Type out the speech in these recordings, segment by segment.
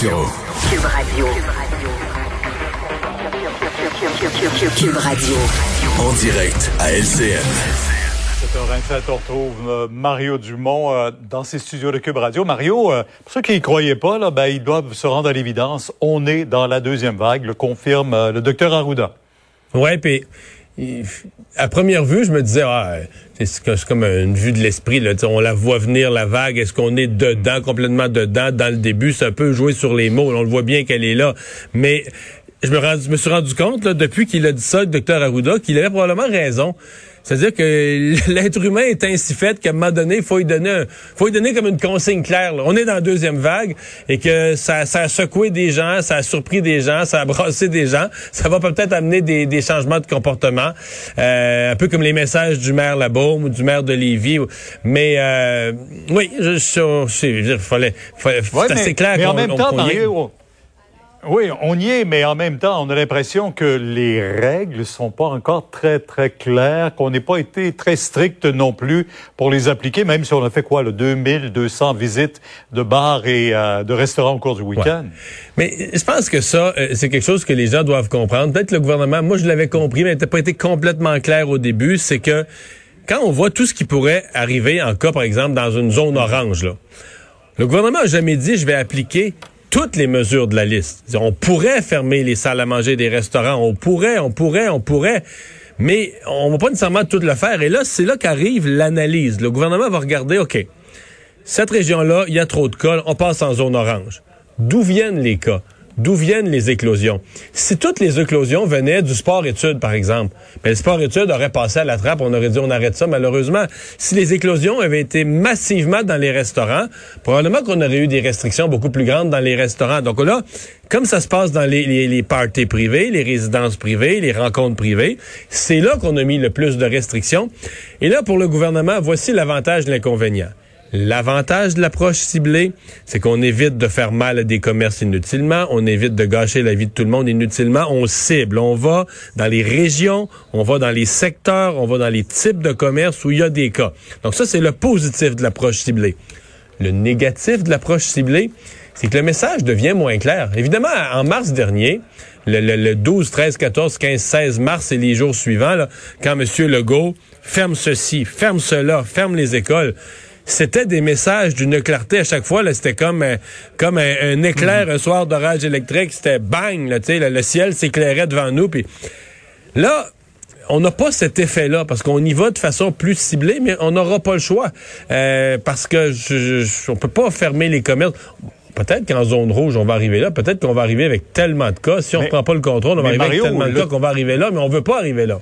Cube Radio. Cube Radio. En direct à LCN. 7h27, on retrouve euh, Mario Dumont euh, dans ses studios de Cube Radio. Mario, euh, pour ceux qui ne croyaient pas, là, ben, ils doivent se rendre à l'évidence. On est dans la deuxième vague, le confirme le docteur Arruda. Ouais, puis à première vue, je me disais, ah, c'est comme une vue de l'esprit. On la voit venir, la vague. Est-ce qu'on est dedans, complètement dedans, dans le début? C'est un peu jouer sur les mots. On le voit bien qu'elle est là. Mais je me, me suis rendu compte, là, depuis qu'il a dit ça, le docteur Arruda, qu'il avait probablement raison. C'est-à-dire que l'être humain est ainsi fait qu'à un moment donné, il faut lui donner, faut lui donner comme une consigne claire. On est dans la deuxième vague et que ça, ça, a secoué des gens, ça a surpris des gens, ça a brassé des gens. Ça va peut-être amener des, des, changements de comportement, euh, un peu comme les messages du maire Labaume ou du maire de Lévis. Mais euh, oui, je, je, je, fallait, fallait c'est assez clair temps, oui, on y est, mais en même temps, on a l'impression que les règles sont pas encore très, très claires, qu'on n'est pas été très strict non plus pour les appliquer, même si on a fait quoi, le 2200 visites de bars et euh, de restaurants au cours du week-end? Mais je pense que ça, euh, c'est quelque chose que les gens doivent comprendre. Peut-être le gouvernement, moi je l'avais compris, mais n'était pas été complètement clair au début, c'est que quand on voit tout ce qui pourrait arriver en cas, par exemple, dans une zone orange, là, le gouvernement a jamais dit je vais appliquer toutes les mesures de la liste. On pourrait fermer les salles à manger des restaurants, on pourrait, on pourrait, on pourrait, mais on va pas nécessairement tout le faire. Et là, c'est là qu'arrive l'analyse. Le gouvernement va regarder, OK, cette région-là, il y a trop de cas, on passe en zone orange. D'où viennent les cas? D'où viennent les éclosions? Si toutes les éclosions venaient du sport-études, par exemple, mais le sport-études aurait passé à la trappe, on aurait dit on arrête ça. Malheureusement, si les éclosions avaient été massivement dans les restaurants, probablement qu'on aurait eu des restrictions beaucoup plus grandes dans les restaurants. Donc là, comme ça se passe dans les, les, parties privées, les résidences privées, les rencontres privées, c'est là qu'on a mis le plus de restrictions. Et là, pour le gouvernement, voici l'avantage de l'inconvénient. L'avantage de l'approche ciblée, c'est qu'on évite de faire mal à des commerces inutilement, on évite de gâcher la vie de tout le monde inutilement, on cible, on va dans les régions, on va dans les secteurs, on va dans les types de commerces où il y a des cas. Donc ça, c'est le positif de l'approche ciblée. Le négatif de l'approche ciblée, c'est que le message devient moins clair. Évidemment, en mars dernier, le, 12, 13, 14, 15, 16 mars et les jours suivants, quand M. Legault ferme ceci, ferme cela, ferme les écoles, c'était des messages d'une clarté à chaque fois. C'était comme, euh, comme un, éclair mhm. un soir d'orage électrique. C'était bang, là, le, le ciel s'éclairait devant nous. Puis là, on n'a pas cet effet-là parce qu'on y va de façon plus ciblée, mais on n'aura pas le choix euh, parce que je, on peut pas fermer les commerces. Peut-être qu'en zone rouge, on va arriver là. Peut-être qu'on va arriver avec tellement de cas. Si on ne prend pas le contrôle, on va arriver avec tellement de cas qu'on va arriver là, mais on veut pas arriver là.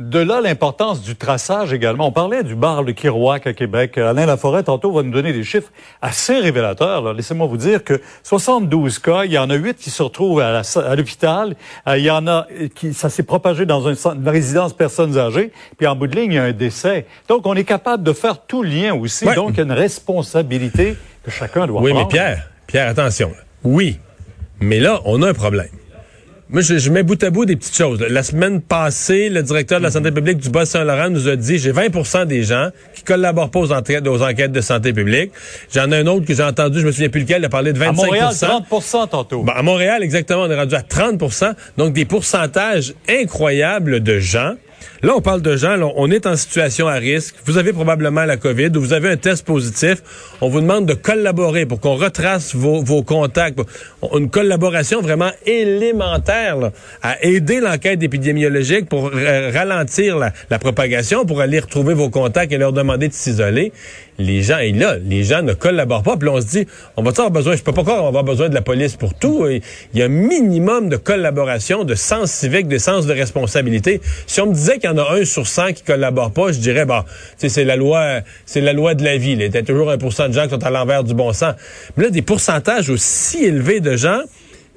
De là l'importance du traçage également. On parlait du bar Le Kirouac à Québec. Alain Laforêt, tantôt, va nous donner des chiffres assez révélateurs. Laissez-moi vous dire que 72 cas, il y en a 8 qui se retrouvent à l'hôpital. Euh, il y en a qui, ça s'est propagé dans une, résidence personnes âgées. Puis en bout de ligne, il y a un décès. Donc, on est capable de faire tout lien aussi. Donc, il y a une responsabilité que chacun doit oui, prendre. Oui, mais Pierre, Pierre, attention. Oui. Mais là, on a un problème. Moi, je, mets bout à bout des petites choses. La semaine passée, le directeur de la santé publique du Bas-Saint-Laurent nous a dit j'ai 20% des gens qui collaborent pas aux enquêtes, aux enquêtes de santé publique. J'en ai un autre que j'ai entendu, je me souviens plus lequel, il a parlé de 25 À Montréal, 30 tantôt. à Montréal, exactement, on est rendu à 30% Donc, des pourcentages incroyables de gens Là, on parle de gens, on est en situation à risque. Vous avez probablement la COVID ou vous avez un test positif. On vous demande de collaborer pour qu'on retrace vos, contacts. Une collaboration vraiment élémentaire à aider l'enquête épidémiologique pour ralentir la, propagation, pour aller retrouver vos contacts et leur demander de s'isoler les gens, et là, les gens ne collaborent pas. Puis là, on se dit, on va avoir besoin, je peux pas croire, on va avoir besoin de la police pour tout. Il y a un minimum de collaboration, de sens civique, de sens de responsabilité. Si on me disait qu'il y en a un sur 100 qui collabore pas, je dirais, bah, c'est la loi, c'est la loi de la vie. Il y a toujours un pourcent de gens qui sont à l'envers du bon sens. Mais là, des pourcentages aussi élevés de gens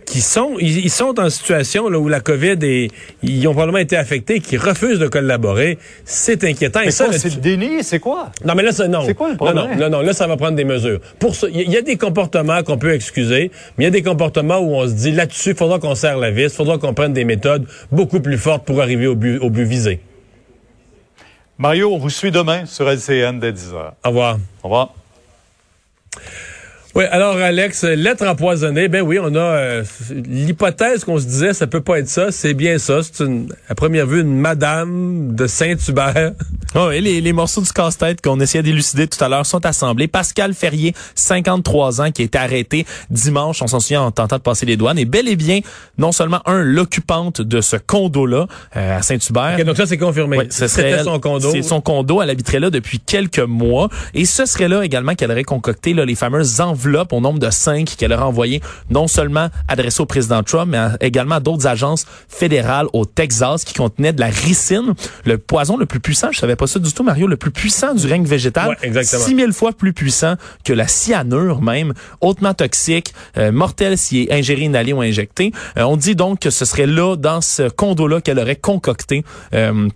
qui sont ils, sont en situation là, où la COVID est ils ont probablement été affectés qui refusent de collaborer. C'est inquiétant. Mais et ça c'est le déni c'est quoi? Non mais là ça, non. C'est quoi le problème? non, non, là ça va prendre des mesures. Pour il y, a des comportements qu'on peut excuser mais il y a des comportements où on se dit là-dessus il faudra qu'on serre la vis il faudra qu'on prenne des méthodes beaucoup plus fortes pour arriver au but au but visé. Mario on vous suit demain sur LCN dès 10h au revoir. Au revoir Oui, alors Alex, lettre empoisonnée, ben oui, on a euh, l'hypothèse qu'on se disait, ça peut pas être ça, c'est bien ça. C'est une, à première vue une madame de Saint-Hubert. Oh, et les, les morceaux du casse-tête qu'on essayait d'élucider tout à l'heure sont assemblés. Pascal Ferrier, 53 ans, qui a été arrêté dimanche, on s'en souvient en tentant de passer les douanes, et bel et bien, non seulement un, l'occupante de ce condo-là euh, à Saint-Hubert. Okay, donc ça, c'est confirmé. Oui, ce serait son condo. C'est son condo, elle habiterait là depuis quelques mois. Et ce serait là également qu'elle aurait concocté là, les fameuses enveloppes au nombre de cinq qu'elle aurait envoyé non seulement adressées au président Trump, mais également à d'autres agences fédérales au Texas qui contenaient de la ricine, le poison le plus puissant, je savais pas ça du tout, Mario, le plus puissant du règne végétal. Ouais, exactement. 6000 fois plus puissant que la cyanure même, hautement toxique, euh, mortel s'il est ingéré, inhalé ou injecté. Euh, on dit donc que ce serait là, dans ce condo-là, qu'elle aurait concocté euh,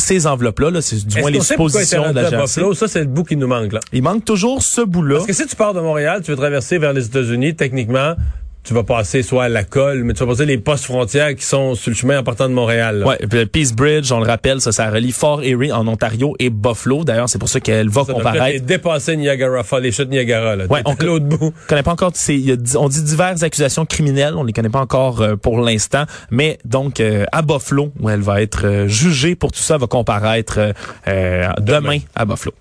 ces enveloppes-là, -là, c'est du moins les suppositions de l'agence. Ça, c'est le bout qui nous manque. Là. Il manque toujours ce bout-là. Parce que si tu pars de Montréal, tu veux traverser vers les États-Unis, techniquement, tu vas passer soit à la colle, mais tu vas passer les postes frontières qui sont sur le chemin en partant de Montréal. Là. Ouais, Peace Bridge, on le rappelle, ça, ça relie Fort Erie en Ontario et Buffalo. D'ailleurs, c'est pour ça qu'elle va ça comparaître. dépasser Niagara Falls, les chutes Niagara. Là. Ouais, on l'autre bout. connaît pas encore. On dit diverses accusations criminelles. On les connaît pas encore euh, pour l'instant, mais donc euh, à Buffalo, où elle va être euh, jugée pour tout ça, va comparaître demain. demain à Buffalo.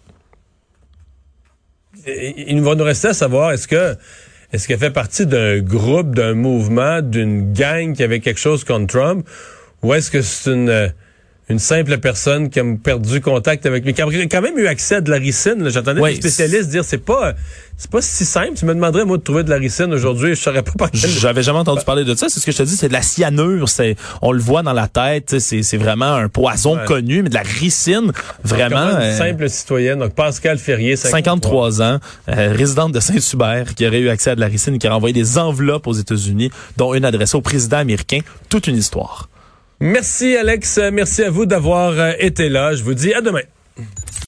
Il va nous rester à savoir est-ce que est-ce qu'elle fait partie d'un groupe, d'un mouvement, d'une gang qui avait quelque chose contre Trump? Ou est-ce que c'est une, une simple personne qui a perdu contact avec lui, qui a quand même eu accès à de la ricine? J'entendais des spécialistes dire c'est pas c'est pas si simple. Tu me demanderais, moi, de trouver de la ricine aujourd'hui, je saurais pas par quel... J'avais jamais entendu parler de ça. C'est ce que je te dis, c'est de la cyanure. C'est, on le voit dans la tête. C'est, c'est vraiment un poison ouais. connu, mais de la ricine, vraiment. Une euh, simple citoyenne. Donc, Pascal Ferrier, 53, 53 ans, euh, résidente de Saint-Hubert, qui aurait eu accès à de la ricine, qui a envoyé des enveloppes aux États-Unis, dont une adressée au président américain. Toute une histoire. Merci Alex, merci à vous d'avoir euh, été là. Je vous dis à demain.